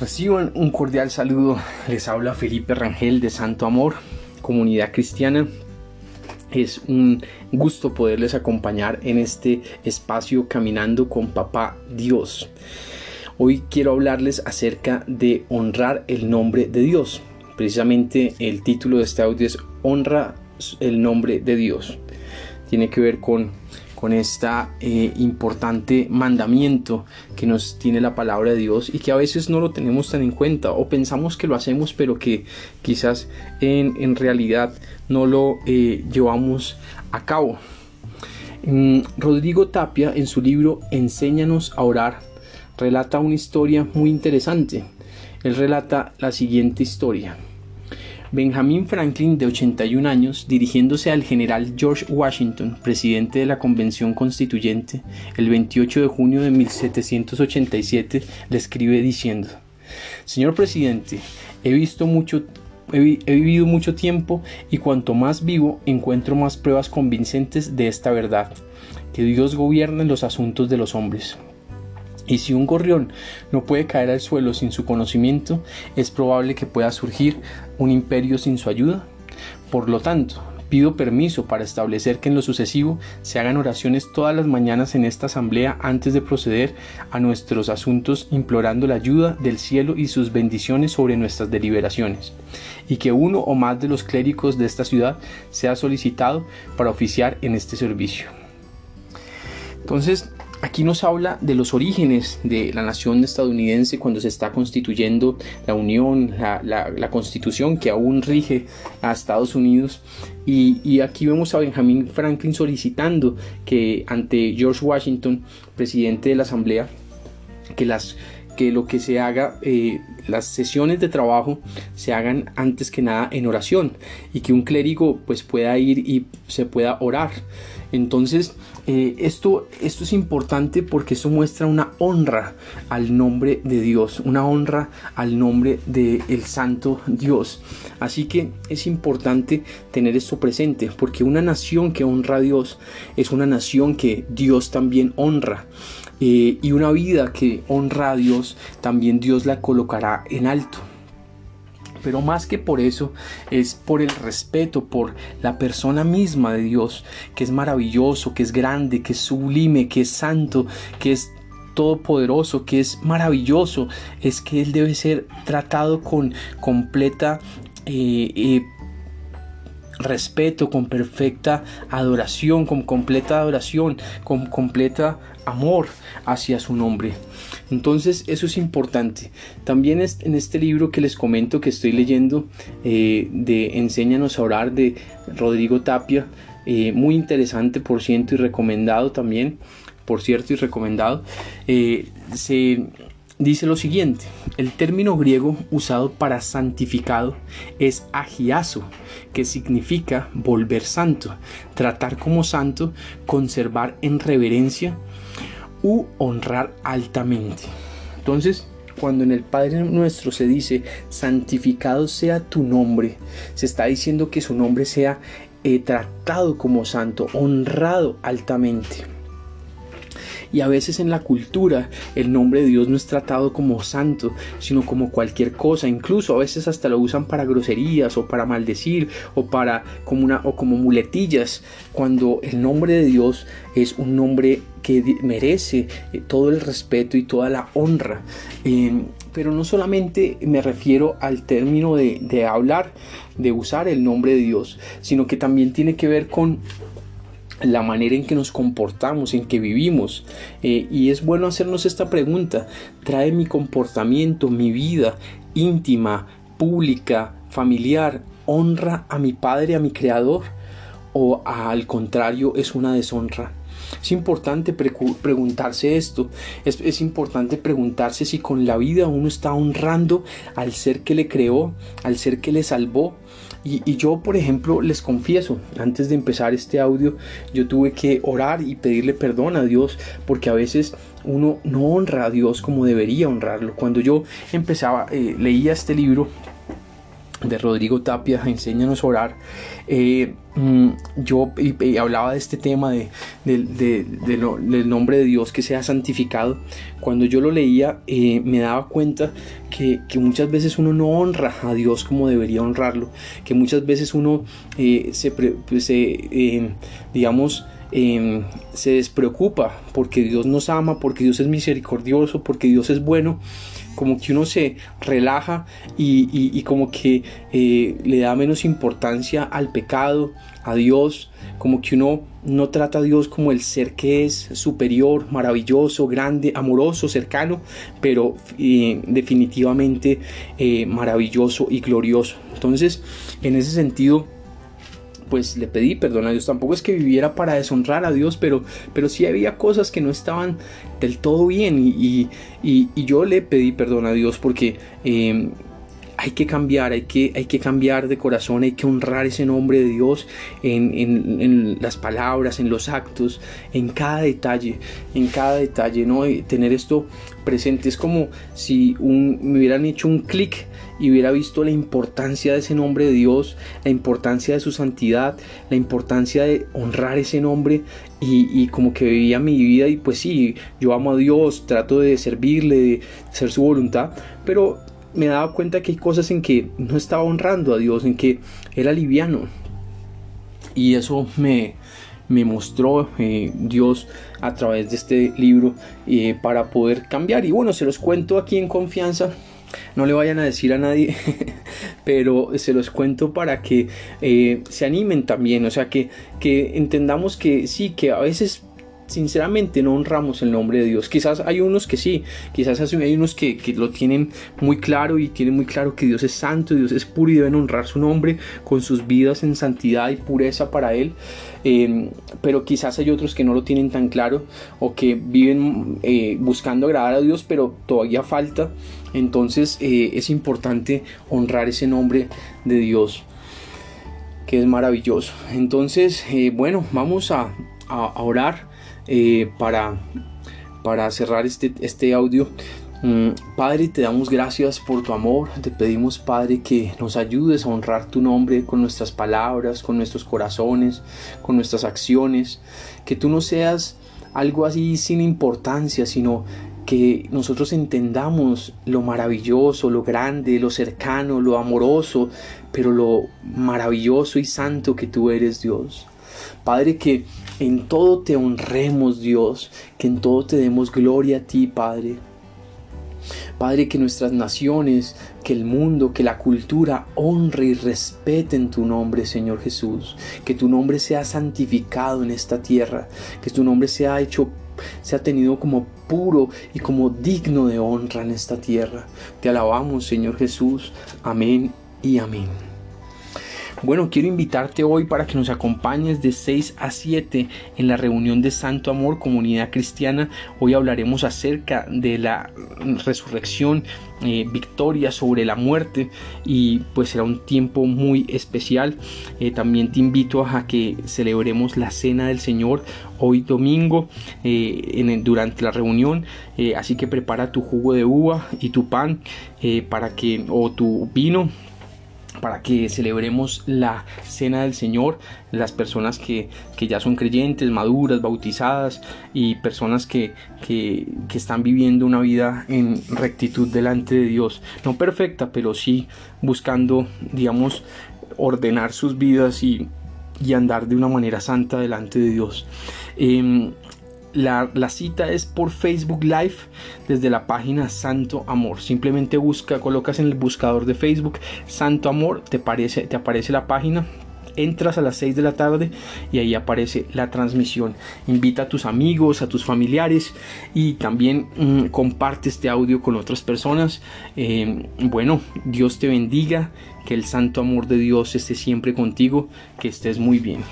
Reciban un cordial saludo. Les habla Felipe Rangel de Santo Amor, comunidad cristiana. Es un gusto poderles acompañar en este espacio caminando con Papá Dios. Hoy quiero hablarles acerca de honrar el nombre de Dios. Precisamente el título de este audio es Honra el nombre de Dios. Tiene que ver con con este importante mandamiento que nos tiene la palabra de Dios y que a veces no lo tenemos tan en cuenta o pensamos que lo hacemos pero que quizás en, realidad no lo eh, llevamos a cabo. Mm, Rodrigo Tapia en su libro Enséñanos a orar relata una historia muy interesante. Él relata la siguiente historia. Benjamin Franklin, de 81 años, dirigiéndose al general George Washington, presidente de la Convención Constituyente, el 28 de junio de 1787, le escribe diciendo, Señor presidente, he visto mucho he, vivido mucho tiempo y cuanto más vivo encuentro más pruebas convincentes de esta verdad, que Dios gobierna los asuntos de los hombres. Y si un gorrión no puede caer al suelo sin su conocimiento, es probable que pueda surgir un imperio sin su ayuda. Por lo tanto, pido permiso para establecer que en lo sucesivo se hagan oraciones todas las mañanas en esta asamblea antes de proceder a nuestros asuntos implorando la ayuda del cielo y sus bendiciones sobre nuestras deliberaciones, y que uno o más de los clérigos de esta ciudad sea solicitado para oficiar en este servicio. Entonces, Aquí nos habla de los orígenes de la nación estadounidense cuando se está constituyendo la Unión, la, constitución que aún rige a Estados Unidos. Y, y, aquí vemos a Benjamin Franklin solicitando que ante George Washington, presidente de la Asamblea, que las que lo que se haga, eh, las sesiones de trabajo se hagan antes que nada en oración y que un clérigo pues pueda ir y se pueda orar. Entonces, eh, esto, esto es importante porque esto muestra una honra al nombre de Dios, una honra al nombre del el Santo Dios. Así que es importante tener esto presente porque una nación que honra a Dios es una nación que Dios también honra. Eh, y una vida que honra a Dios, también Dios la colocará en alto. Pero más que por eso, es por el respeto, por la persona misma de Dios, que es maravilloso, que es grande, que es sublime, que es santo, que es todopoderoso, que es maravilloso, es que Él debe ser tratado con completa eh, eh, respeto, con perfecta adoración, con completa adoración, con completa amor hacia su nombre. Entonces eso es importante. También en este libro que les comento que estoy leyendo eh, de Enséñanos a orar de Rodrigo Tapia, eh, muy interesante por cierto y recomendado también, por cierto y recomendado, eh, se dice lo siguiente, el término griego usado para santificado es agiazo, que significa volver santo, tratar como santo, conservar en reverencia u honrar altamente. Entonces, cuando en el Padre nuestro se dice, santificado sea tu nombre, se está diciendo que su nombre sea eh, tratado como santo, honrado altamente. Y a veces en la cultura el nombre de Dios no es tratado como santo, sino como cualquier cosa. Incluso a veces hasta lo usan para groserías o para maldecir o para como una o como muletillas. Cuando el nombre de Dios es un nombre que merece eh, todo el respeto y toda la honra. Em, pero no solamente me refiero al término de, de hablar, de usar el nombre de Dios, sino que también tiene que ver con la manera en que nos comportamos, en que vivimos. Eh, y es bueno hacernos esta pregunta. ¿Trae mi comportamiento, mi vida íntima, pública, familiar, honra a mi Padre, a mi Creador? ¿O al contrario es una deshonra? Es importante preguntarse esto. Es, es, importante preguntarse si con la vida uno está honrando al ser que le creó, al ser que le salvó, y, yo, por ejemplo, les confieso, antes de empezar este audio, yo tuve que orar y pedirle perdón a Dios porque a veces uno no honra a Dios como debería honrarlo. Cuando yo empezaba, eh, leía este libro, de Rodrigo Tapia, Enséñanos a orar, eh, mm, yo hablaba de este tema de, del nombre de Dios que sea santificado. Cuando yo lo leía eh, me daba cuenta que, muchas veces uno no honra a Dios como debería honrarlo, que muchas veces uno eh, se, pues, digamos, em, se despreocupa porque Dios nos ama, porque Dios es misericordioso, porque Dios es bueno como que uno se relaja y, como que eh, le da menos importancia al pecado, a Dios, como que uno no trata a Dios como el ser que es superior, maravilloso, grande, amoroso, cercano, pero eh, definitivamente eh, maravilloso y glorioso. Entonces, en ese sentido, pues le pedí perdón a Dios. Tampoco es que viviera para deshonrar a Dios, pero, pero sí había cosas que no estaban del todo bien y, yo le pedí perdón a Dios porque... Em, hay que cambiar, hay que, hay que cambiar de corazón, hay que honrar ese nombre de Dios en, en, las palabras, en los actos, en cada detalle, en cada detalle, ¿no? tener esto presente es como si me hubieran hecho un clic y hubiera visto la importancia de ese nombre de Dios, la importancia de su santidad, la importancia de honrar ese nombre y, y, como que vivía mi vida y pues sí, yo amo a Dios, trato de servirle, de hacer su voluntad, pero me daba cuenta que hay cosas en que no estaba honrando a Dios, en que era liviano. Y eso me, me mostró eh, Dios a través de este libro eh, para poder cambiar. Y bueno, se los cuento aquí en confianza. No le vayan a decir a nadie, pero se los cuento para que eh, se animen también. O sea, que, que entendamos que sí, que a veces sinceramente no honramos el nombre de Dios. Quizás hay unos que sí, quizás hay unos que, lo tienen muy claro y tienen muy claro que Dios es santo, Dios es puro y deben honrar su nombre con sus vidas en santidad y pureza para Él. Em, pero quizás hay otros que no lo tienen tan claro o que viven eh, buscando agradar a Dios, pero todavía falta. Entonces eh, es importante honrar ese nombre de Dios que es maravilloso. Entonces, eh, bueno, vamos a, a orar eh, para, para cerrar este, este audio. Mm, Padre, te damos gracias por tu amor. Te pedimos, Padre, que nos ayudes a honrar tu nombre con nuestras palabras, con nuestros corazones, con nuestras acciones. Que tú no seas algo así sin importancia, sino que nosotros entendamos lo maravilloso, lo grande, lo cercano, lo amoroso, pero lo maravilloso y santo que tú eres, Dios. Padre, que en todo te honremos, Dios, que en todo te demos gloria a ti, Padre. Padre, que nuestras naciones, que el mundo, que la cultura honre y respeten tu nombre, Señor Jesús. Que tu nombre sea santificado en esta tierra. Que tu nombre sea hecho, sea tenido como puro y como digno de honra en esta tierra. Te alabamos, Señor Jesús. Amén y amén. Bueno, quiero invitarte hoy para que nos acompañes de 6 a 7 en la reunión de Santo Amor Comunidad Cristiana. Hoy hablaremos acerca de la resurrección, eh, victoria sobre la muerte y pues será un tiempo muy especial. Eh, también te invito a que celebremos la cena del Señor hoy domingo eh, durante la reunión. así que prepara tu jugo de uva y tu pan para que o tu vino para que celebremos la cena del Señor, las personas que, ya son creyentes, maduras, bautizadas y personas que, que, están viviendo una vida en rectitud delante de Dios. No perfecta, pero sí buscando, digamos, ordenar sus vidas y, y andar de una manera santa delante de Dios. Em, la, cita es por Facebook Live desde la página Santo Amor. Simplemente busca, colocas en el buscador de Facebook Santo Amor, te aparece, te aparece la página. Entras a las 6 de la tarde y ahí aparece la transmisión. Invita a tus amigos, a tus familiares y también mm, comparte este audio con otras personas. Eh, bueno, Dios te bendiga, que el santo amor de Dios esté siempre contigo, que estés muy bien.